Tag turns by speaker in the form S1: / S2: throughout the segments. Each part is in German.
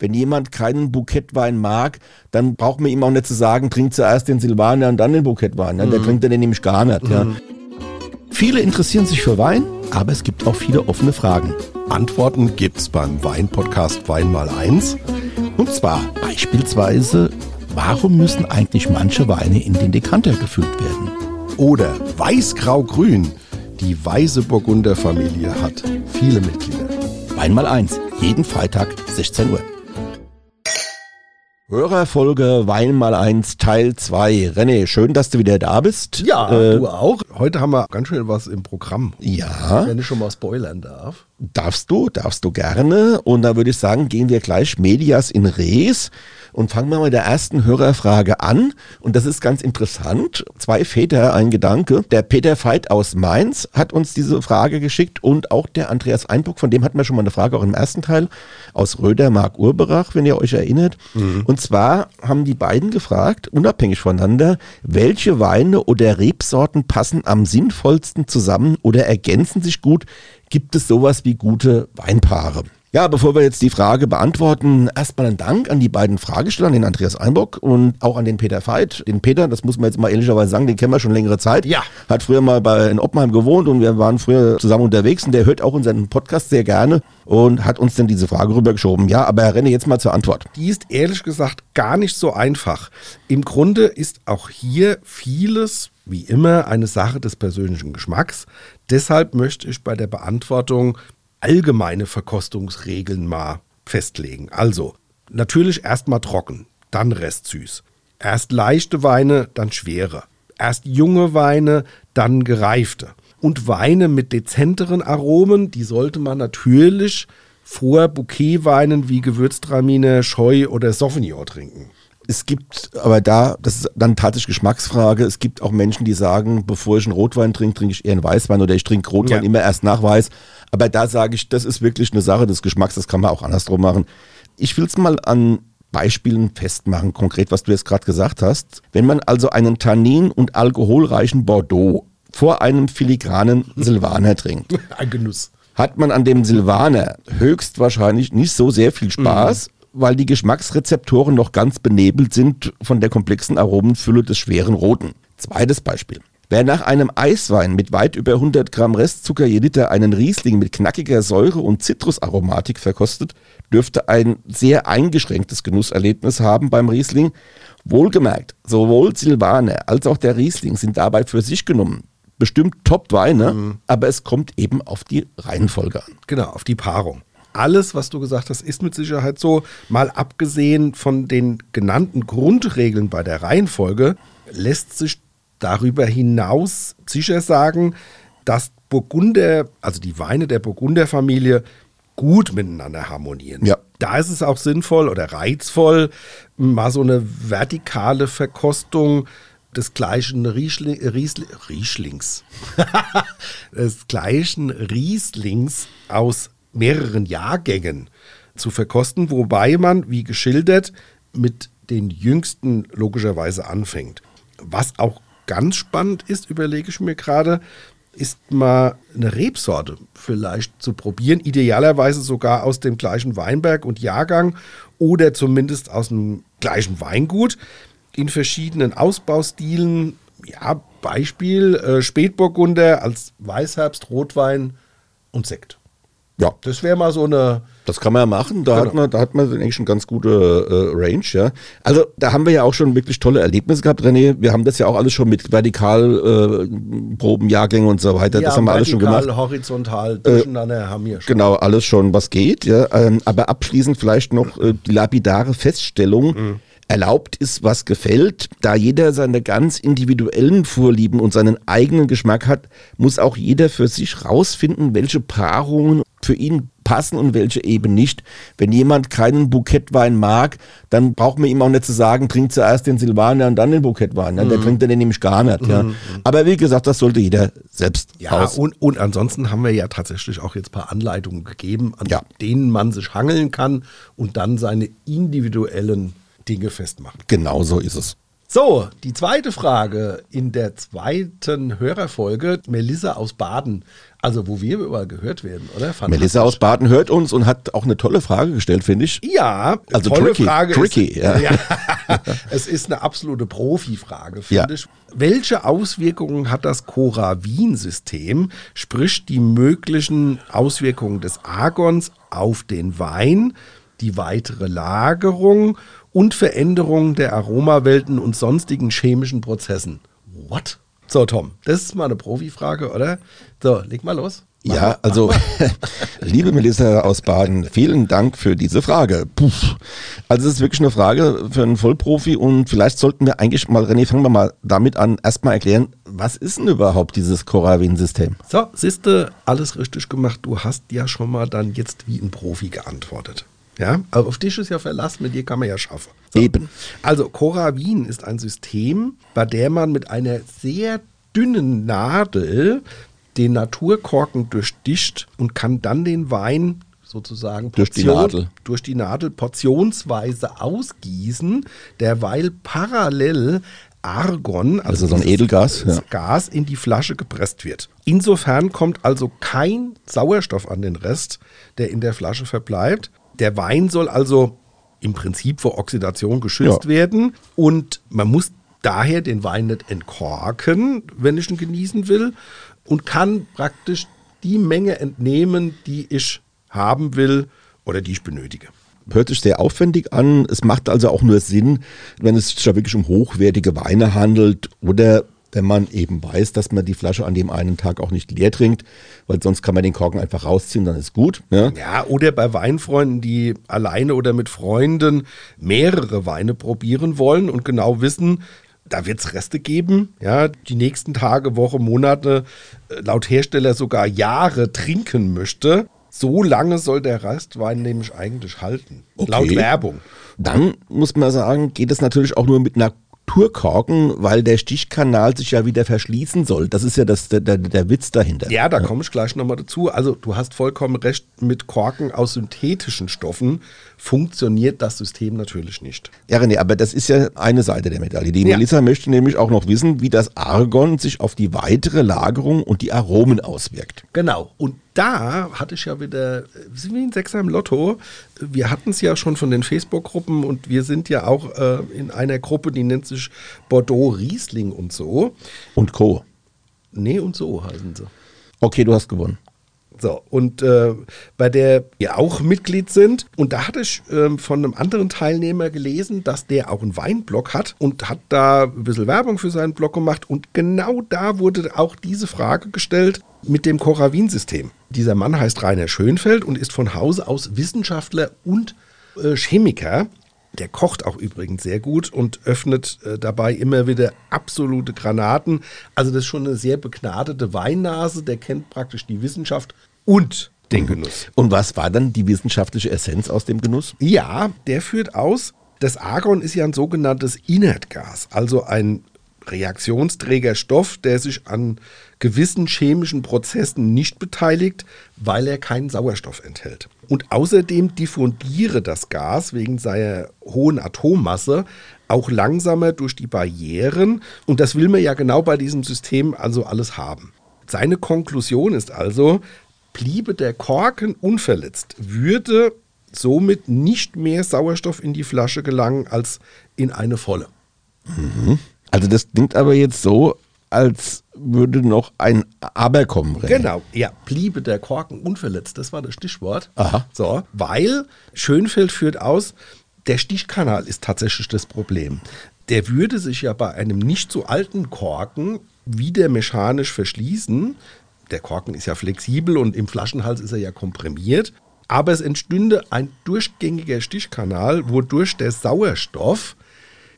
S1: Wenn jemand keinen Bukettwein mag, dann braucht man ihm auch nicht zu sagen, trink zuerst den Silvaner und dann den Bukettwein. Ne? Mhm. Der trinkt den nämlich gar nicht. Mhm. Ja. Viele interessieren sich für Wein, aber es gibt auch viele offene Fragen.
S2: Antworten gibt's beim Wein-Podcast Wein mal eins.
S1: Und zwar beispielsweise, warum müssen eigentlich manche Weine in den Dekanter gefüllt werden?
S2: Oder Weiß-Grau-Grün. Die Weiße Burgunder Familie hat viele Mitglieder.
S1: Wein mal eins, jeden Freitag 16 Uhr. Hörerfolge Wein mal eins Teil 2. René, schön, dass du wieder da bist.
S2: Ja, äh, du auch. Heute haben wir ganz schön was im Programm.
S1: Ja.
S2: Wenn ich schon mal spoilern darf.
S1: Darfst du, darfst du gerne. Und da würde ich sagen, gehen wir gleich Medias in Res und fangen wir mit der ersten Hörerfrage an. Und das ist ganz interessant. Zwei Väter, ein Gedanke. Der Peter Veit aus Mainz hat uns diese Frage geschickt und auch der Andreas Einbuck, von dem hatten wir schon mal eine Frage auch im ersten Teil, aus Röder Mark Urberach, wenn ihr euch erinnert. Mhm. Und zwar haben die beiden gefragt, unabhängig voneinander, welche Weine oder Rebsorten passen am sinnvollsten zusammen oder ergänzen sich gut? Gibt es sowas wie gute Weinpaare? Ja, bevor wir jetzt die Frage beantworten, erstmal einen Dank an die beiden Fragesteller, den Andreas Einbock und auch an den Peter Veit. Den Peter, das muss man jetzt mal ehrlicherweise sagen, den kennen wir schon längere Zeit.
S2: Ja.
S1: Hat früher mal bei, in Oppenheim gewohnt und wir waren früher zusammen unterwegs und der hört auch unseren Podcast sehr gerne und hat uns dann diese Frage rübergeschoben. Ja, aber Herr Renne, jetzt mal zur Antwort.
S2: Die ist ehrlich gesagt gar nicht so einfach. Im Grunde ist auch hier vieles wie immer eine Sache des persönlichen Geschmacks. Deshalb möchte ich bei der Beantwortung allgemeine Verkostungsregeln mal festlegen. Also, natürlich erstmal trocken, dann restsüß. Erst leichte Weine, dann schwere. Erst junge Weine, dann gereifte. Und Weine mit dezenteren Aromen, die sollte man natürlich vor Bouquetweinen wie Gewürztraminer, Scheu oder Sauvignon trinken.
S1: Es gibt aber da, das ist dann tatsächlich Geschmacksfrage, es gibt auch Menschen, die sagen, bevor ich einen Rotwein trinke, trinke ich eher einen Weißwein oder ich trinke Rotwein ja. immer erst nach Weiß. Aber da sage ich, das ist wirklich eine Sache des Geschmacks, das kann man auch andersrum machen. Ich will es mal an Beispielen festmachen, konkret, was du jetzt gerade gesagt hast. Wenn man also einen tannin- und alkoholreichen Bordeaux vor einem filigranen Silvaner trinkt.
S2: Ein Genuss.
S1: Hat man an dem Silvaner höchstwahrscheinlich nicht so sehr viel Spaß, mhm. Weil die Geschmacksrezeptoren noch ganz benebelt sind von der komplexen Aromenfülle des schweren Roten. Zweites Beispiel. Wer nach einem Eiswein mit weit über 100 Gramm Restzucker je Liter einen Riesling mit knackiger Säure und Zitrusaromatik verkostet, dürfte ein sehr eingeschränktes Genusserlebnis haben beim Riesling. Wohlgemerkt, sowohl Silvaner als auch der Riesling sind dabei für sich genommen bestimmt Top-Weine, mhm. aber es kommt eben auf die Reihenfolge an.
S2: Genau, auf die Paarung. Alles, was du gesagt hast, ist mit Sicherheit so. Mal abgesehen von den genannten Grundregeln bei der Reihenfolge, lässt sich darüber hinaus sicher sagen, dass Burgunder, also die Weine der Burgunderfamilie, gut miteinander harmonieren.
S1: Ja.
S2: Da ist es auch sinnvoll oder reizvoll, mal so eine vertikale Verkostung des gleichen Riesling, Riesling, Rieslings, des gleichen Rieslings aus mehreren Jahrgängen zu verkosten, wobei man, wie geschildert, mit den jüngsten logischerweise anfängt. Was auch ganz spannend ist, überlege ich mir gerade, ist mal eine Rebsorte vielleicht zu probieren. Idealerweise sogar aus dem gleichen Weinberg und Jahrgang oder zumindest aus dem gleichen Weingut in verschiedenen Ausbaustilen. Ja, Beispiel äh, Spätburgunder als Weißherbst, Rotwein und Sekt.
S1: Ja. Das wäre mal so eine. Das kann man ja machen. Da, genau. hat man, da hat man eigentlich eine ganz gute äh, Range, ja. Also da haben wir ja auch schon wirklich tolle Erlebnisse gehabt, René. Wir haben das ja auch alles schon mit Vertikalproben, äh, Jahrgänge und so weiter. Ja, das haben wir alles schon gemacht.
S2: horizontal, äh, durcheinander äh, haben wir
S1: schon. Genau, alles schon, was geht. Ja. Ähm, aber abschließend vielleicht noch äh, die lapidare Feststellung. Mhm erlaubt ist, was gefällt. Da jeder seine ganz individuellen Vorlieben und seinen eigenen Geschmack hat, muss auch jeder für sich rausfinden, welche Paarungen für ihn passen und welche eben nicht. Wenn jemand keinen Bukettwein mag, dann braucht man ihm auch nicht zu sagen, trink zuerst den Silvaner und dann den Bukettwein. Mhm. Der trinkt den nämlich gar nicht. Mhm. Ja. Aber wie gesagt, das sollte jeder selbst
S2: Ja. Und, und ansonsten haben wir ja tatsächlich auch jetzt ein paar Anleitungen gegeben, an ja. denen man sich hangeln kann und dann seine individuellen Dinge festmachen.
S1: Genau so ist es.
S2: So, die zweite Frage in der zweiten Hörerfolge. Melissa aus Baden. Also, wo wir überall gehört werden, oder?
S1: Melissa aus Baden hört uns und hat auch eine tolle Frage gestellt, finde ich.
S2: Ja,
S1: Also
S2: tolle
S1: tricky,
S2: Frage.
S1: tricky,
S2: ist,
S1: ja.
S2: es ist eine absolute Profi-Frage, finde
S1: Ja.
S2: ich. Welche Auswirkungen hat das Coravin-System, sprich die möglichen Auswirkungen des Argons auf den Wein, die weitere Lagerung und Veränderungen der Aromawelten und sonstigen chemischen Prozessen? What? So, Tom, das ist mal eine Profifrage, oder? So, leg mal los. Mach
S1: Ja,
S2: mal.
S1: also, liebe Melissa aus Baden, vielen Dank für diese Frage. Puh. Also, es ist wirklich eine Frage für einen Vollprofi und vielleicht sollten wir eigentlich mal, René, fangen wir mal damit an, erstmal erklären, was ist denn überhaupt dieses Coravin-System?
S2: So, siehste, alles richtig gemacht. Du hast ja schon mal dann jetzt wie ein Profi geantwortet. Ja, aber auf dich ist ja Verlass, mit dir kann man ja schaffen. So.
S1: Eben.
S2: Also, Coravin ist ein System, bei der man mit einer sehr dünnen Nadel den Naturkorken durchsticht und kann dann den Wein sozusagen
S1: Durch die Nadel.
S2: durch die Nadel portionsweise ausgießen, derweil parallel Argon,
S1: Also so ein Edelgas, ja.
S2: Gas in die Flasche gepresst wird. Insofern kommt also kein Sauerstoff an den Rest, der in der Flasche verbleibt. Der Wein soll also im Prinzip vor Oxidation geschützt
S1: Ja.
S2: werden und man muss daher den Wein nicht entkorken, wenn ich ihn genießen will und kann praktisch die Menge entnehmen, die ich haben will oder die ich benötige.
S1: Hört sich sehr aufwendig an. Es macht also auch nur Sinn, wenn es sich da wirklich um hochwertige Weine handelt oder wenn man eben weiß, dass man die Flasche an dem einen Tag auch nicht leer trinkt, weil sonst kann man den Korken einfach rausziehen, dann ist gut. Ja?
S2: Ja, oder bei Weinfreunden, die alleine oder mit Freunden mehrere Weine probieren wollen und genau wissen, da wird es Reste geben, ja, die nächsten Tage, Woche, Monate, äh, laut Hersteller sogar Jahre trinken möchte. So lange soll der Restwein nämlich eigentlich halten.
S1: Okay.
S2: Laut Werbung.
S1: Dann muss man sagen, geht es natürlich auch nur mit Naturkorken, weil der Stichkanal sich ja wieder verschließen soll. Das ist ja das, der, der, der Witz dahinter.
S2: Ja, da komme ich gleich nochmal dazu. Also du hast vollkommen recht, mit Korken aus synthetischen Stoffen funktioniert das System natürlich nicht.
S1: Ja, René, aber das ist ja eine Seite der Medaille. Die
S2: Ja.
S1: Melissa möchte nämlich auch noch wissen, wie das Argon sich auf die weitere Lagerung und die Aromen auswirkt.
S2: Genau. Und da hatte ich ja wieder, wir sind wie ein Sechser im Lotto. Wir hatten es ja schon von den Facebook-Gruppen und wir sind ja auch äh, in einer Gruppe, die nennt sich Bordeaux Riesling und so.
S1: Und Co.
S2: Nee, und so heißen sie.
S1: Okay, du hast gewonnen.
S2: So, und äh, bei der wir auch Mitglied sind. Und da hatte ich ähm, von einem anderen Teilnehmer gelesen, dass der auch einen Weinblog hat und hat da ein bisschen Werbung für seinen Blog gemacht. Und genau da wurde auch diese Frage gestellt mit dem Coravin-System. Dieser Mann heißt Rainer Schönfeld und ist von Hause aus Wissenschaftler und äh, Chemiker. Der kocht auch übrigens sehr gut und öffnet äh, dabei immer wieder absolute Granaten. Also das ist schon eine sehr begnadete Weinnase. Der kennt praktisch die Wissenschaft und den Genuss.
S1: Und was war dann die wissenschaftliche Essenz aus dem Genuss?
S2: Ja, der führt aus, das Argon ist ja ein sogenanntes Inertgas, also ein Reaktionsträgerstoff, der sich an gewissen chemischen Prozessen nicht beteiligt, weil er keinen Sauerstoff enthält. Und außerdem diffundiere das Gas wegen seiner hohen Atommasse auch langsamer durch die Barrieren. Und das will man ja genau bei diesem System also alles haben. Seine Konklusion ist also, bliebe der Korken unverletzt, würde somit nicht mehr Sauerstoff in die Flasche gelangen als in eine volle.
S1: Also das klingt aber jetzt so, als würde noch ein Aber kommen.
S2: Genau, ja, bliebe der Korken unverletzt, das war das Stichwort.
S1: Aha.
S2: So, weil Schönfeld führt aus, der Stichkanal ist tatsächlich das Problem. Der würde sich ja bei einem nicht so alten Korken wieder mechanisch verschließen. Der Korken ist ja flexibel und im Flaschenhals ist er ja komprimiert. Aber es entstünde ein durchgängiger Stichkanal, wodurch der Sauerstoff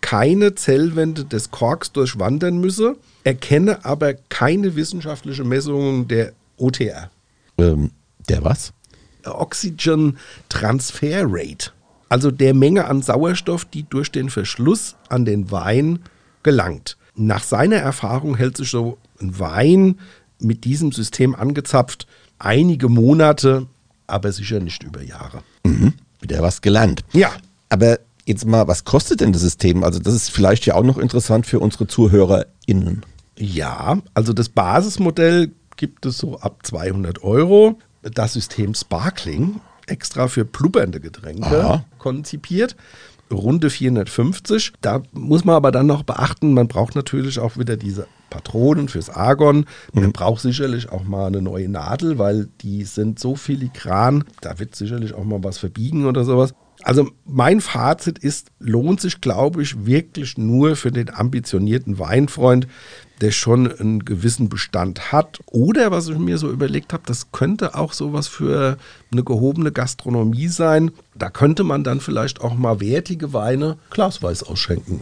S2: keine Zellwände des Korks durchwandern müsse, erkenne aber keine wissenschaftliche Messungen der OTR.
S1: Ähm, der was?
S2: Oxygen Transfer Rate, also der Menge an Sauerstoff, die durch den Verschluss an den Wein gelangt. Nach seiner Erfahrung hält sich so ein Wein mit diesem System angezapft einige Monate, aber sicher nicht über Jahre.
S1: Mhm. Wieder was gelernt.
S2: Ja.
S1: Aber Jetzt mal, was kostet denn das System? Also das ist vielleicht ja auch noch interessant für unsere ZuhörerInnen.
S2: Ja, also das Basismodell gibt es so ab 200 Euro. Das System Sparkling, extra für blubbernde Getränke
S1: Aha.
S2: konzipiert. Runde 450. Da muss man aber dann noch beachten, man braucht natürlich auch wieder diese Patronen fürs Argon. Man braucht sicherlich auch mal eine neue Nadel, weil die sind so filigran. Da wird sicherlich auch mal was verbiegen oder sowas. Also mein Fazit ist, lohnt sich, glaube ich, wirklich nur für den ambitionierten Weinfreund, der schon einen gewissen Bestand hat. Oder was ich mir so überlegt habe, das könnte auch sowas für eine gehobene Gastronomie sein. Da könnte man dann vielleicht auch mal wertige Weine glasweise ausschenken.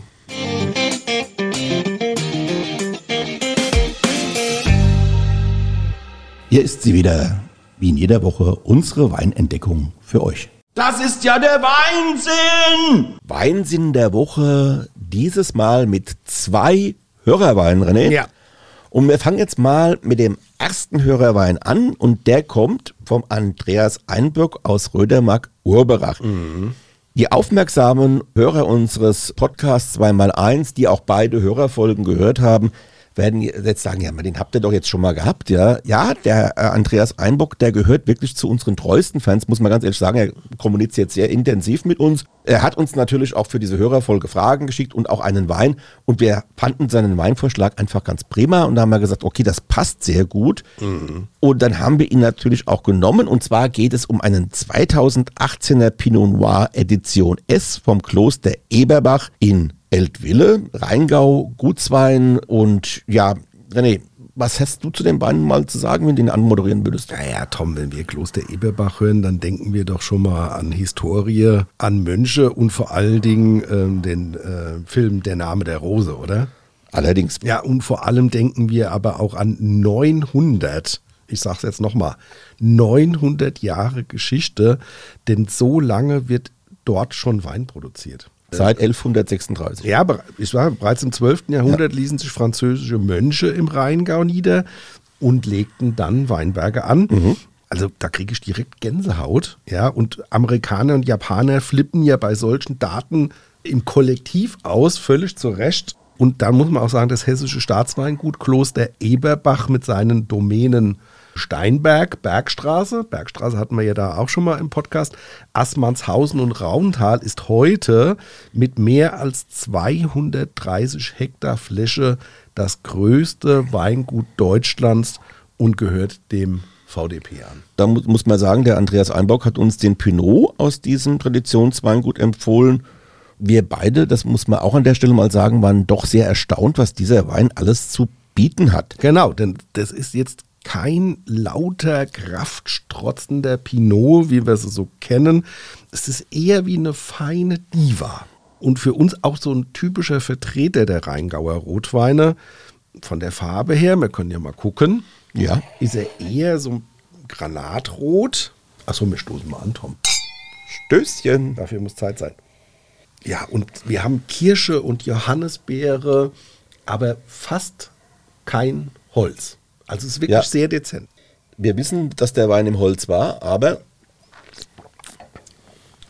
S1: Hier ist sie wieder, wie in jeder Woche, unsere Weinentdeckung für euch.
S3: Das ist ja der Weinsinn!
S1: Weinsinn der Woche, dieses Mal mit zwei Hörerweinen, René.
S2: Ja.
S1: Und wir fangen jetzt mal mit dem ersten Hörerwein an und der kommt vom Andreas Einböck aus Rödermark-Urberach. Die aufmerksamen Hörer unseres Podcasts 2x1, die auch beide Hörerfolgen gehört haben, werden jetzt sagen, ja, den habt ihr doch jetzt schon mal gehabt, ja. Ja, der äh, Andreas Einbock, der gehört wirklich zu unseren treuesten Fans, muss man ganz ehrlich sagen. Er kommuniziert sehr intensiv mit uns. Er hat uns natürlich auch für diese Hörerfolge Fragen geschickt und auch einen Wein. Und wir fanden seinen Weinvorschlag einfach ganz prima und da haben wir gesagt, okay, das passt sehr gut. Und dann haben wir ihn natürlich auch genommen. Und zwar geht es um einen 2018er Pinot Noir Edition S vom Kloster Eberbach in Eltville, Rheingau, Gutswein und ja, René, was hast du zu dem Wein mal zu sagen, wenn du ihn anmoderieren würdest?
S2: Naja, Tom, wenn wir Kloster Eberbach hören, dann denken wir doch schon mal an Historie, an Mönche und vor allen Dingen ähm, den äh, Film Der Name der Rose, oder?
S1: Allerdings,
S2: Ja, und vor allem denken wir aber auch an 900, ich sag's jetzt nochmal, 900 Jahre Geschichte, denn so lange wird dort schon Wein produziert.
S1: Seit 1136.
S2: Ja, es war bereits im 12. Jahrhundert ließen sich französische Mönche im Rheingau nieder und legten dann Weinberge an. Also da kriege ich direkt Gänsehaut. Ja, und Amerikaner und Japaner flippen ja bei solchen Daten im Kollektiv aus, völlig zu Recht. Und da muss man auch sagen, das hessische Staatsweingut Kloster Eberbach mit seinen Domänen Steinberg, Bergstraße, Bergstraße hatten wir ja da auch schon mal im Podcast, Assmannshausen und Rauntal ist heute mit mehr als 230 Hektar Fläche das größte Weingut Deutschlands und gehört dem VDP an.
S1: Da mu muss man sagen, der Andreas Einbock hat uns den Pinot aus diesem Traditionsweingut empfohlen. Wir beide, das muss man auch an der Stelle mal sagen, waren doch sehr erstaunt, was dieser Wein alles zu bieten hat.
S2: Genau, denn das ist jetzt kein lauter, kraftstrotzender Pinot, wie wir sie so kennen. Es ist eher wie eine feine Diva. Und für uns auch so ein typischer Vertreter der Rheingauer Rotweine. Von der Farbe her, wir können ja mal gucken,
S1: Ja.
S2: ist er eher so granatrot. Achso, wir stoßen mal an, Tom.
S1: Stößchen.
S2: Dafür muss Zeit sein. Ja, und wir haben Kirsche und Johannisbeere, aber fast kein Holz. Also es ist wirklich
S1: Ja.
S2: sehr dezent.
S1: Wir wissen, dass der Wein im Holz war, aber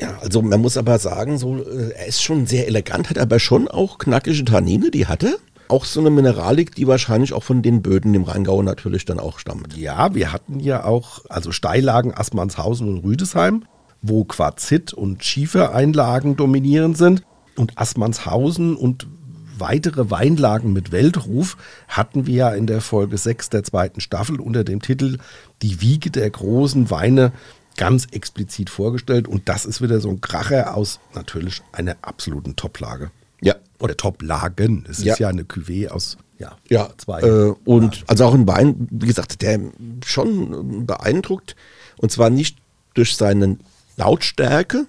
S1: ja, also man muss aber sagen, so, äh, er ist schon sehr elegant, hat aber schon auch knackige Tannine, die hatte. Auch so eine Mineralik, die wahrscheinlich auch von den Böden im Rheingau natürlich dann auch stammt.
S2: Ja, wir hatten ja auch also Steillagen Assmannshausen und Rüdesheim, wo Quarzit und Schiefereinlagen dominierend sind. Und Assmannshausen und weitere Weinlagen mit Weltruf hatten wir ja in der Folge 6 der zweiten Staffel unter dem Titel Die Wiege der großen Weine ganz explizit vorgestellt. Und das ist wieder so ein Kracher aus natürlich einer absoluten Toplage.
S1: Ja.
S2: Oder Toplagen. Es
S1: Ja.
S2: ist ja eine Cuvée aus ja,
S1: Ja,
S2: zwei.
S1: Äh, und also auch ein Wein, wie gesagt, der schon beeindruckt. Und zwar nicht durch seine Lautstärke,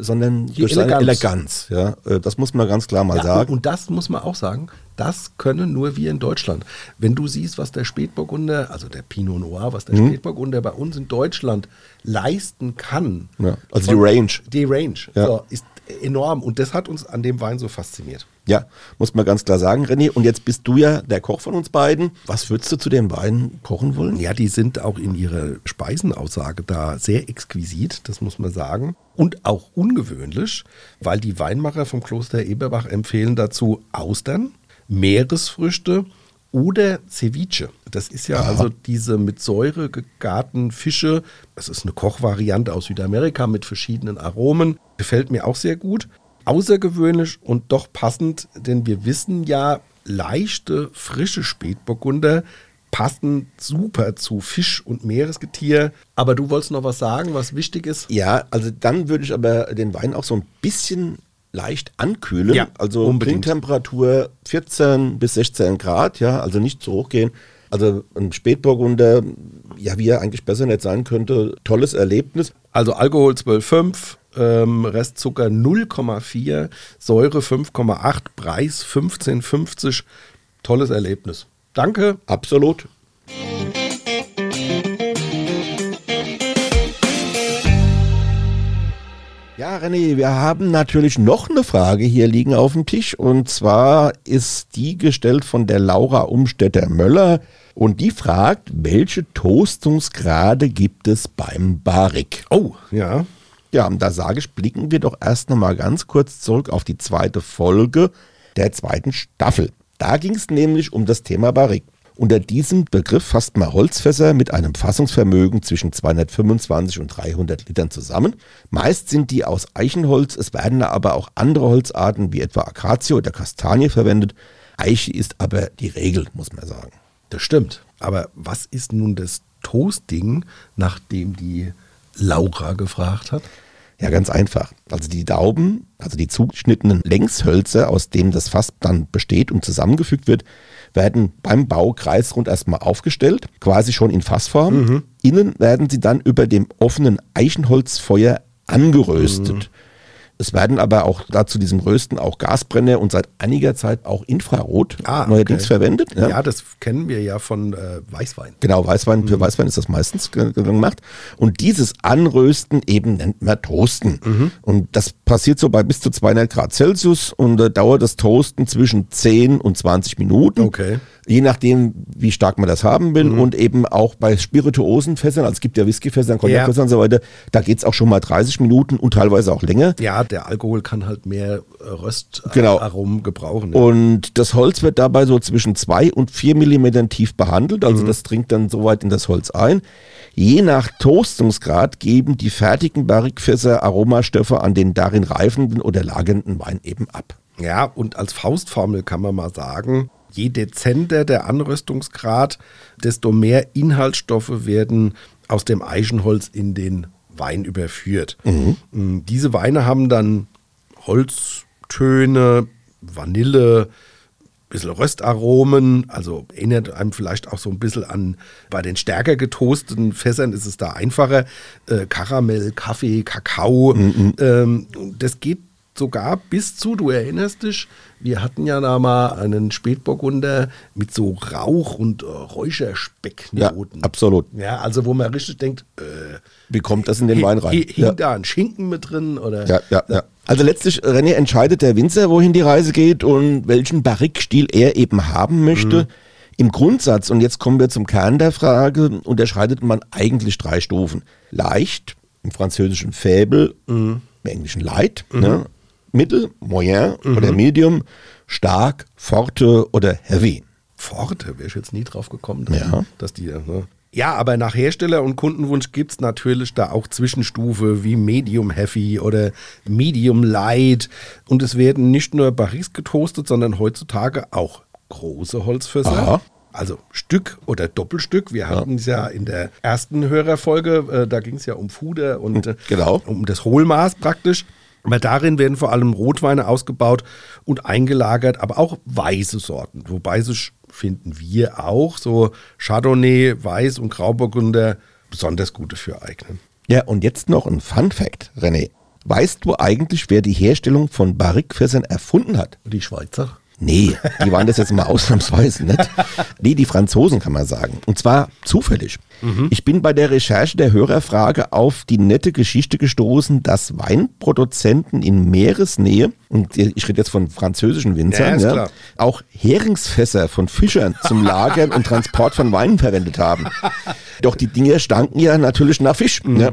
S1: sondern durch seine
S2: Eleganz.
S1: Eleganz. Ja, Äh, das muss man ganz klar mal
S2: Ja,
S1: sagen.
S2: Und das muss man auch sagen, das können nur wir in Deutschland. Wenn du siehst, was der Spätburgunder, also der Pinot Noir, was der
S1: Mhm.
S2: Spätburgunder bei uns in Deutschland leisten kann.
S1: Ja, also die Range.
S2: Die Range
S1: Ja.
S2: so, ist enorm und das hat uns an dem Wein so fasziniert.
S1: Ja, muss man ganz klar sagen, René. Und jetzt bist du ja der Koch von uns beiden. Was würdest du zu den Weinen kochen wollen?
S2: Ja, die sind auch in ihrer Speisenaussage da sehr exquisit, das muss man sagen. Und auch ungewöhnlich, weil die Weinmacher vom Kloster Eberbach empfehlen dazu Austern, Meeresfrüchte oder Ceviche. Das ist ja
S1: Aha.
S2: also diese mit Säure gegarten Fische. Das ist eine Kochvariante aus Südamerika mit verschiedenen Aromen. Gefällt mir auch sehr gut. Außergewöhnlich und doch passend, denn wir wissen ja, leichte, frische Spätburgunder passen super zu Fisch und Meeresgetier. Aber du wolltest noch was sagen, was wichtig ist?
S1: Ja, also dann würde ich aber den Wein auch so ein bisschen leicht ankühlen.
S2: Ja,
S1: also
S2: unbedingt.
S1: Trinktemperatur 14 bis 16 Grad, ja, also nicht zu hoch gehen. Also ein Spätburgunder, ja, wie er eigentlich besser nicht sein könnte, tolles Erlebnis.
S2: Also Alkohol 12,5, ähm, Restzucker 0,4, Säure 5,8, Preis 15,50. Tolles Erlebnis. Danke.
S1: Absolut. Ja, René, wir haben natürlich noch eine Frage hier liegen auf dem Tisch und zwar ist die gestellt von der Laura Umstetter-Möller und die fragt, welche Toastungsgrade gibt es beim Barrique?
S2: Oh, ja.
S1: Ja, und da sage ich, blicken wir doch erst noch mal ganz kurz zurück auf die zweite Folge der zweiten Staffel. Da ging es nämlich um das Thema Barrique. Unter diesem Begriff fasst man Holzfässer mit einem Fassungsvermögen zwischen 225 und 300 Litern zusammen. Meist sind die aus Eichenholz, es werden aber auch andere Holzarten wie etwa Akazie oder Kastanie verwendet. Eiche ist aber die Regel, muss man sagen.
S2: Das stimmt. Aber was ist nun das Toasting, nachdem die Laura gefragt hat?
S1: Ja, ganz einfach. Also die Dauben, also die zugeschnittenen Längshölzer, aus denen das Fass dann besteht und zusammengefügt wird, werden beim Bau kreisrund erstmal aufgestellt, quasi schon in Fassform. Innen werden sie dann über dem offenen Eichenholzfeuer angeröstet. Es werden aber auch dazu diesem Rösten auch Gasbrenner und seit einiger Zeit auch Infrarot
S2: Ah,
S1: neuerdings
S2: okay.
S1: verwendet.
S2: Ja, das kennen wir ja von äh, Weißwein.
S1: Genau, Weißwein, für Weißwein ist das meistens ge- ge- gemacht. Und dieses Anrösten eben nennt man Toasten. Und das passiert so bei bis zu 200 Grad Celsius und äh, dauert das Toasten zwischen 10 und 20 Minuten.
S2: Okay.
S1: Je nachdem, wie stark man das haben will. Und eben auch bei Spirituosenfässern, also es gibt ja Whiskyfässer, Cognacfässer
S2: Ja.
S1: und so weiter, da geht's auch schon mal 30 Minuten und teilweise auch länger.
S2: Ja, der Alkohol kann halt mehr äh, Röstaromen
S1: Genau.
S2: gebrauchen. ne?
S1: Und das Holz wird dabei so zwischen 2 und 4 Millimetern tief behandelt, also das dringt dann so weit in das Holz ein. Je nach Toastungsgrad geben die fertigen Barrikfässer Aromastoffe an den darin reifenden oder lagernden Wein eben ab.
S2: Ja, und als Faustformel kann man mal sagen, je dezenter der Anröstungsgrad, desto mehr Inhaltsstoffe werden aus dem Eichenholz in den Wein überführt. Mm, Diese Weine haben dann Holztöne, Vanille, bisschen Röstaromen, also erinnert einem vielleicht auch so ein bisschen an, bei den stärker getoasteten Fässern ist es da einfacher, äh, Karamell, Kaffee, Kakao, ähm, das geht sogar bis zu, du erinnerst dich, wir hatten ja da mal einen Spätburgunder mit so Rauch- und äh, Räucherspecknoten.
S1: absolut.
S2: Ja, also wo man richtig denkt, äh,
S1: Wie kommt das in den Wein rein?
S2: hi- hing
S1: Ja.
S2: da ein Schinken mit drin oder
S1: Ja, ja, ja. Also letztlich, René, entscheidet der Winzer, wohin die Reise geht und welchen Barrique-Stil er eben haben möchte. Im Grundsatz, und jetzt kommen wir zum Kern der Frage, unterscheidet man eigentlich drei Stufen. Leicht, im französischen Faible, im englischen Light, ne? Mittel, Moyen oder Medium, stark, Forte oder Heavy.
S2: Pforte, wäre ich jetzt nie drauf gekommen, dass,
S1: Ja.
S2: die, dass die ne? Ja, aber nach Hersteller- und Kundenwunsch gibt es natürlich da auch Zwischenstufe wie Medium Heavy oder Medium Light. Und es werden nicht nur Barriques getoastet, sondern heutzutage auch große Holzfässer.
S1: Aha.
S2: Also Stück oder Doppelstück. Wir hatten es ja in der ersten Hörerfolge, äh, da ging es ja um Fuder und äh,
S1: Genau.
S2: um das Hohlmaß praktisch. Aber darin werden vor allem Rotweine ausgebaut und eingelagert, aber auch weiße Sorten. Wobei sich, finden wir auch, so Chardonnay, Weiß und Grauburgunder besonders gute für eignen.
S1: Ja, und jetzt noch ein Fun Fact, René. Weißt du eigentlich, wer die Herstellung von Barrique-Fässern erfunden hat?
S2: Die Schweizer?
S1: Nee, die waren das jetzt mal ausnahmsweise nicht. Nee, die Franzosen kann man sagen. Und zwar zufällig. Mhm. Ich bin bei der Recherche der Hörerfrage auf die nette Geschichte gestoßen, dass Weinproduzenten in Meeresnähe, und ich rede jetzt von französischen Winzern, ja, ja, auch Heringsfässer von Fischern zum Lagern und Transport von Weinen verwendet haben. Doch die Dinge stanken ja natürlich nach Fisch. Mhm. Ja.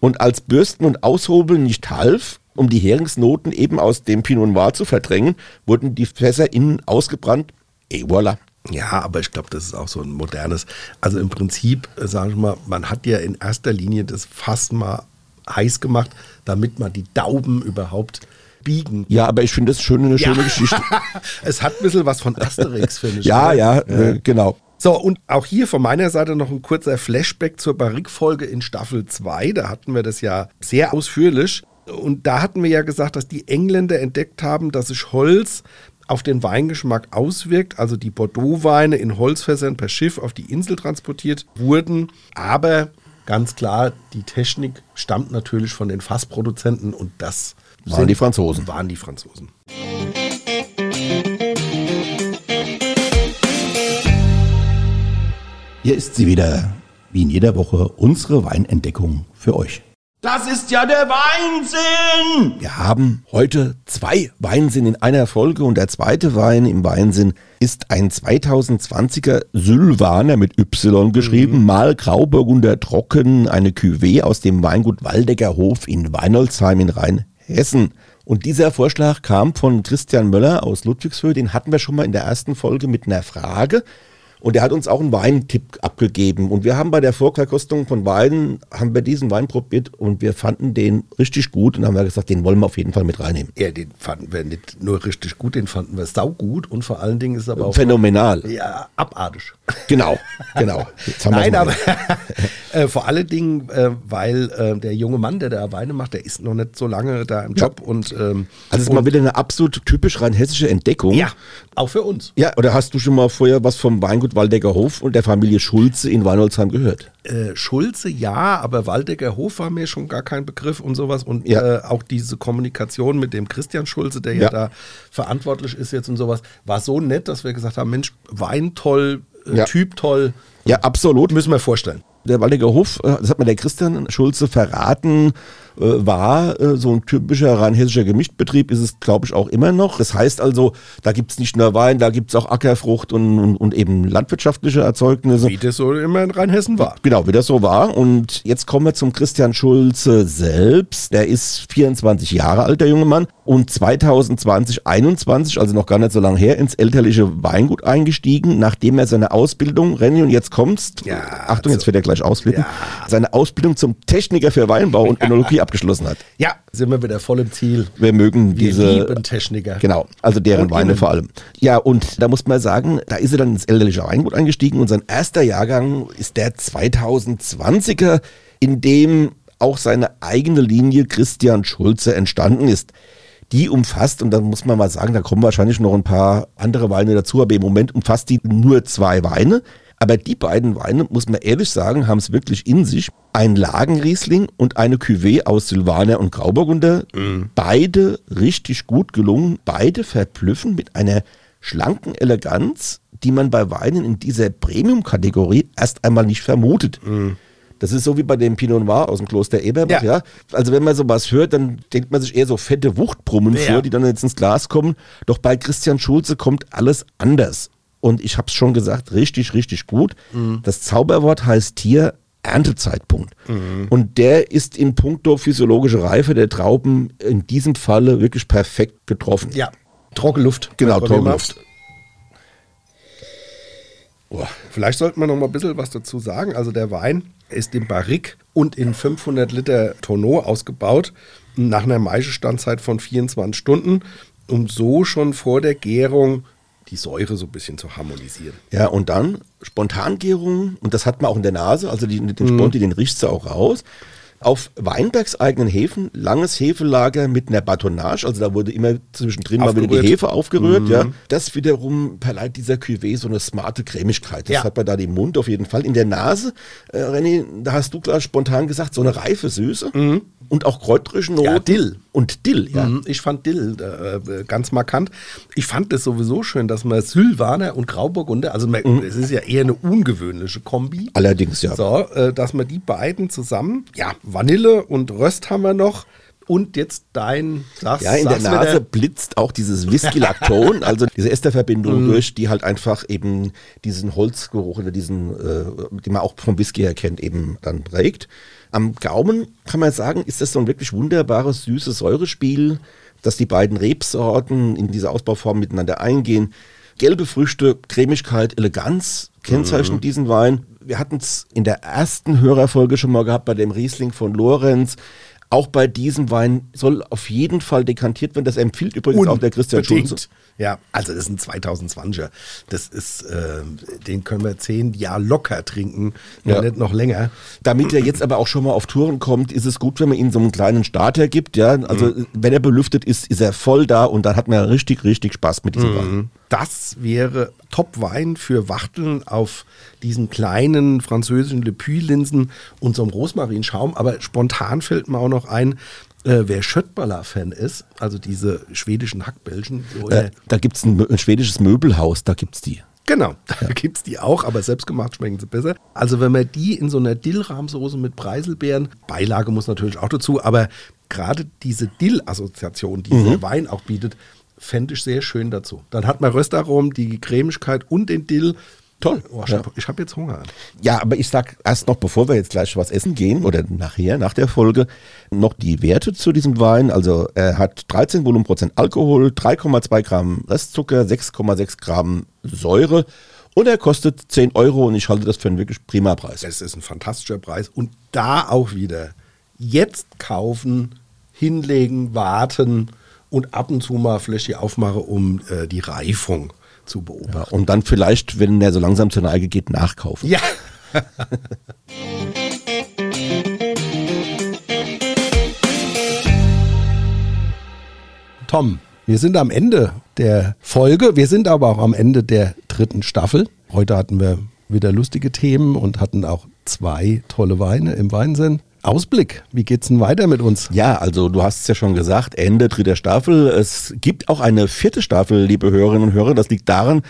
S1: Und als Bürsten und Aushobeln nicht half, um die Heringsnoten eben aus dem Pinot Noir zu verdrängen, wurden die Fässer innen ausgebrannt. Et voilà.
S2: Ja, aber ich glaube, das ist auch so ein modernes. Also im Prinzip, äh, sage ich mal, man hat ja in erster Linie das Fass mal heiß gemacht, damit man die Dauben überhaupt biegen.
S1: Ja, aber ich finde das schön eine ja. schöne Geschichte.
S2: es hat ein bisschen was von Asterix, finde ich.
S1: ja, ja, ja. Äh, genau.
S2: So, und auch hier von meiner Seite noch ein kurzer Flashback zur Barrique-Folge in Staffel 2. Da hatten wir das ja sehr ausführlich. Und da hatten wir ja gesagt, dass die Engländer entdeckt haben, dass sich Holz auf den Weingeschmack auswirkt. Also die Bordeaux-Weine in Holzfässern per Schiff auf die Insel transportiert wurden. Aber ganz klar, die Technik stammt natürlich von den Fassproduzenten und das
S1: waren die Franzosen.
S2: Waren die Franzosen.
S1: Hier ist sie wieder, wie in jeder Woche, unsere Weinentdeckung für euch.
S3: Das ist ja der Weinsinn!
S1: Wir haben heute zwei Weinsinn in einer Folge und der zweite Wein im Weinsinn ist ein 2020er Sylvaner mit Y geschrieben, mhm. mal Grauburgunder Trocken, eine Cuvée aus dem Weingut Waldecker Hof in Weinolzheim in Rheinhessen. Und dieser Vorschlag kam von Christian Möller aus Ludwigshöhe, den hatten wir schon mal in der ersten Folge mit einer Frage. Und er hat uns auch einen Weintipp abgegeben. Und wir haben bei der Vorverkostung von Weinen, haben wir diesen Wein probiert und wir fanden den richtig gut und haben wir gesagt, den wollen wir auf jeden Fall mit reinnehmen.
S2: Ja, den fanden wir nicht nur richtig gut, den fanden wir saugut und vor allen Dingen ist aber auch...
S1: Phänomenal.
S2: Ja, abartig.
S1: Genau, genau.
S2: Nein, aber äh, vor allen Dingen, äh, weil äh, der junge Mann, der da Weine macht, der ist noch nicht so lange da im Job. Ja. Und, ähm,
S1: also es ist mal wieder eine absolut typisch rein hessische Entdeckung.
S2: Ja, auch für uns.
S1: Ja, oder hast du schon mal vorher was vom Weingut Gut Waldecker Hof und der Familie Schulze in Weinholzheim gehört?
S2: Äh, Schulze ja, aber Waldecker Hof war mir schon gar kein Begriff und sowas. Und ja. äh, auch diese Kommunikation mit dem Christian Schulze, der ja. ja. da verantwortlich ist jetzt und sowas, war so nett, dass wir gesagt haben: Mensch, Wein toll, äh, ja. Typ toll.
S1: Ja, absolut.
S2: Müssen wir vorstellen.
S1: Der Waldecker Hof, äh, das hat mir der Christian Schulze verraten, war äh, so ein typischer rein hessischer Gemischtbetrieb, ist es, glaube ich, auch immer noch. Das heißt also, da gibt es nicht nur Wein, da gibt es auch Ackerfrucht und, und, und, eben landwirtschaftliche Erzeugnisse.
S2: Wie das so immer in Rheinhessen war.
S1: Genau, wie das so war. Und jetzt kommen wir zum Christian Schulze selbst. Der ist 24 Jahre alt, der junge Mann. Und 2020, 21, also noch gar nicht so lange her, ins elterliche Weingut eingestiegen, nachdem er seine Ausbildung, Renny, und jetzt kommst, ja, Achtung, also, jetzt wird er gleich ausflippen, ja. seine Ausbildung zum Techniker für Weinbau und Önologie abgeschlossen hat.
S2: Ja, sind wir wieder voll im Ziel.
S1: Wir mögen wir diese.
S2: Lieben Techniker.
S1: Genau, also deren und Weine vor allem. Ja, und da muss man sagen, da ist er dann ins elterliche Weingut eingestiegen und sein erster Jahrgang ist der 2020er, in dem auch seine eigene Linie Christian Schulze entstanden ist. Die umfasst, und da muss man mal sagen, da kommen wahrscheinlich noch ein paar andere Weine dazu, aber im Moment umfasst die nur zwei Weine. Aber die beiden Weine, muss man ehrlich sagen, haben es wirklich in sich. Ein Lagenriesling und eine Cuvée aus Silvaner und Grauburgunder. Mhm. Beide richtig gut gelungen. Beide verblüffen mit einer schlanken Eleganz, die man bei Weinen in dieser Premium-Kategorie erst einmal nicht vermutet. Mhm. Das ist so wie bei dem Pinot Noir aus dem Kloster Eberbach, ja. ja. Also wenn man sowas hört, dann denkt man sich eher so fette Wuchtbrummen ja. vor, die dann jetzt ins Glas kommen. Doch bei Christian Schulze kommt alles anders. Und ich habe es schon gesagt, richtig, richtig gut. Mhm. Das Zauberwort heißt hier Erntezeitpunkt. Mhm. Und der ist in puncto physiologische Reife der Trauben in diesem Falle wirklich perfekt getroffen.
S2: Ja, Trockenluft.
S1: Genau, Trockenluft.
S2: Oh, vielleicht sollten wir noch mal ein bisschen was dazu sagen. Also der Wein ist im Barrique und in 500 Liter Tonneau ausgebaut, nach einer Maischestandzeit von 24 Stunden, um so schon vor der Gärung die Säure so ein bisschen zu harmonisieren.
S1: Ja, und dann Spontangärung, und das hat man auch in der Nase, also die, den Sponti, mhm. den riechst du auch raus. Auf Weinbergs eigenen Hefen, langes Hefelager mit einer Batonnage, also da wurde immer zwischendrin aufgerührt. mal wieder die Hefe aufgerührt, mhm. ja. Das wiederum verleiht dieser Cuvée so eine smarte Cremigkeit. Das ja. hat man da im Mund auf jeden Fall. In der Nase, äh, René, da hast du klar spontan gesagt, so eine reife Süße. Mhm. Und auch kräuterische Noten. Ja,
S2: Dill.
S1: Und Dill, ja.
S2: Mhm, Ich fand Dill äh, ganz markant. Ich fand es sowieso schön, dass man Sylvaner und Grauburgunder, also man, es ist ja eher eine ungewöhnliche Kombi.
S1: Allerdings, ja.
S2: So, äh, dass man die beiden zusammen, ja, Vanille und Röst haben wir noch. Und jetzt dein, sag's,
S1: Ja, in der
S2: sag's mir
S1: Nase blitzt auch dieses Whisky-Lacton, also diese Esterverbindung durch, die halt einfach eben diesen Holzgeruch oder diesen, äh, den man auch vom Whisky her kennt, eben dann prägt. Am Gaumen kann man sagen, ist das so ein wirklich wunderbares, süßes Säurespiel, dass die beiden Rebsorten in diese Ausbauform miteinander eingehen. Gelbe Früchte, Cremigkeit, Eleganz kennzeichnen diesen Wein. Wir hatten es in der ersten Hörerfolge schon mal gehabt bei dem Riesling von Lorenz. Auch bei diesem Wein soll auf jeden Fall dekantiert werden. Das empfiehlt übrigens auch der Christian
S2: Unbedingt.
S1: Schulze.
S2: Ja, also das ist ein 2020er. Das ist, äh, den können wir zehn Jahre locker trinken,
S1: Ja.
S2: nicht noch länger.
S1: Damit er jetzt aber auch schon mal auf Touren kommt, ist es gut, wenn man ihm so einen kleinen Starter gibt. Ja, also wenn er belüftet ist, ist er voll da und dann hat man richtig, richtig Spaß mit diesem Wein.
S2: Das wäre Top-Wein für Wachteln auf diesen kleinen französischen Le Puy-Linsen und so einem Rosmarinschaum. Aber spontan fällt mir auch noch ein, äh, wer Schöttballer-Fan ist, also diese schwedischen Hackbällchen. So
S1: Äh,
S2: der-
S1: da gibt's ein, ein schwedisches Möbelhaus, da gibt's die.
S2: Genau, da gibt's die auch, aber selbstgemacht schmecken sie besser. Also wenn man die in so einer Dillrahmsoße mit Preiselbeeren, Beilage muss natürlich auch dazu, aber gerade diese Dill-Assoziation, die dieser Wein auch bietet, fände ich sehr schön dazu. Dann hat man Röstaromen, die Cremigkeit und den Dill.
S1: Toll,
S2: Oh, ich habe hab jetzt Hunger.
S1: Ja, aber ich sag erst noch, bevor wir jetzt gleich was essen gehen oder nachher, nach der Folge, noch die Werte zu diesem Wein. Also er hat 13 Volumenprozent Alkohol, 3,2 Gramm Restzucker, 6,6 Gramm Säure und er kostet 10 Euro und ich halte das für einen wirklich prima Preis.
S2: Es ist ein fantastischer Preis und da auch wieder jetzt kaufen, hinlegen, warten und ab und zu mal Fläschchen aufmachen, um äh, die Reifung zu beobachten.
S1: Ja, und dann vielleicht, wenn er so langsam zur Neige geht, nachkaufen.
S2: Ja. Tom, wir sind am Ende der Folge. Wir sind aber auch am Ende der dritten Staffel. Heute hatten wir wieder lustige Themen und hatten auch zwei tolle Weine im Weinsinn. Ausblick, wie geht's denn weiter mit uns?
S1: Ja, also du hast es ja schon gesagt, Ende dritter Staffel. Es gibt auch eine vierte Staffel, liebe Hörerinnen und Hörer. Das liegt daran,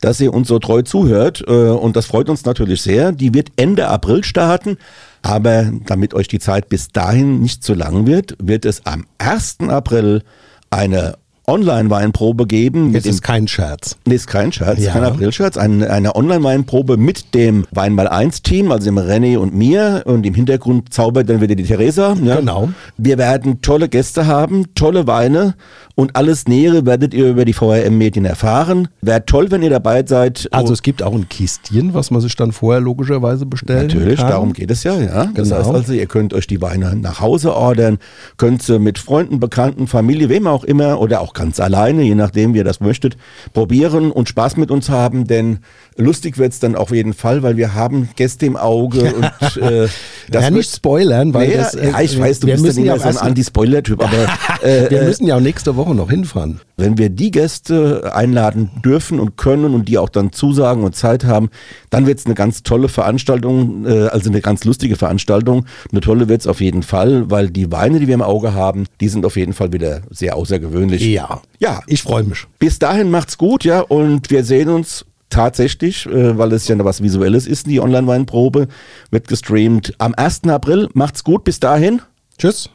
S1: dass ihr uns so treu zuhört äh, und das freut uns natürlich sehr. Die wird Ende April starten, aber damit euch die Zeit bis dahin nicht zu lang wird, wird es am 1. April eine Online-Weinprobe geben.
S2: Es ist kein Scherz.
S1: Nee, ist kein Scherz,
S2: Ja.
S1: kein Aprilscherz. Ein, eine Online-Weinprobe mit dem Weinmal 1-Team, also dem René und mir. Und im Hintergrund zaubert dann wieder die Theresa. Ja.
S2: Genau.
S1: Wir werden tolle Gäste haben, tolle Weine und alles Nähere werdet ihr über die VRM-Medien erfahren. Wäre toll, wenn ihr dabei seid.
S2: Also es gibt auch ein Kistchen, was man sich dann vorher logischerweise bestellen
S1: Natürlich,
S2: kann.
S1: darum geht es ja, ja. Das
S2: Genau.
S1: heißt also, ihr könnt euch die Weine nach Hause ordern, könnt sie mit Freunden, Bekannten, Familie, wem auch immer oder auch ganz alleine, je nachdem, wie ihr das möchtet, probieren und Spaß mit uns haben, denn lustig wird's dann auf jeden Fall, weil wir haben Gäste im Auge und äh, das
S2: ja, nicht
S1: wird-
S2: spoilern, weil
S1: Nee,
S2: das, äh,
S1: ja, ich weiß, du bist ja nicht so ein Anti-Spoiler-Typ, aber äh,
S2: wir
S1: äh,
S2: müssen ja auch nächste Woche noch hinfahren.
S1: wenn wir die Gäste einladen dürfen und können und die auch dann zusagen und Zeit haben, dann wird's eine ganz tolle Veranstaltung, äh, also eine ganz lustige Veranstaltung. Eine tolle wird's auf jeden Fall, weil die Weine, die wir im Auge haben, die sind auf jeden Fall wieder sehr außergewöhnlich.
S2: Ja.
S1: Ja,
S2: Ich freue mich.
S1: bis dahin macht's gut, ja, und wir sehen uns tatsächlich, äh, weil es ja noch was Visuelles ist, die Online-Weinprobe wird gestreamt am 1. April. Macht's gut, bis dahin.
S2: Tschüss.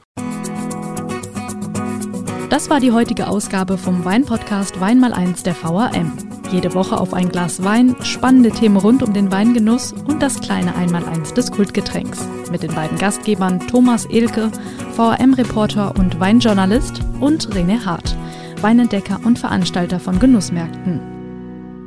S4: Das war die heutige Ausgabe vom Weinpodcast Wein mal eins der VRM. Jede Woche auf ein Glas Wein, spannende Themen rund um den Weingenuss und das kleine Einmaleins des Kultgetränks. Mit den beiden Gastgebern Thomas Elke, VRM-Reporter und Weinjournalist und René Hart, Weinentdecker und Veranstalter von Genussmärkten.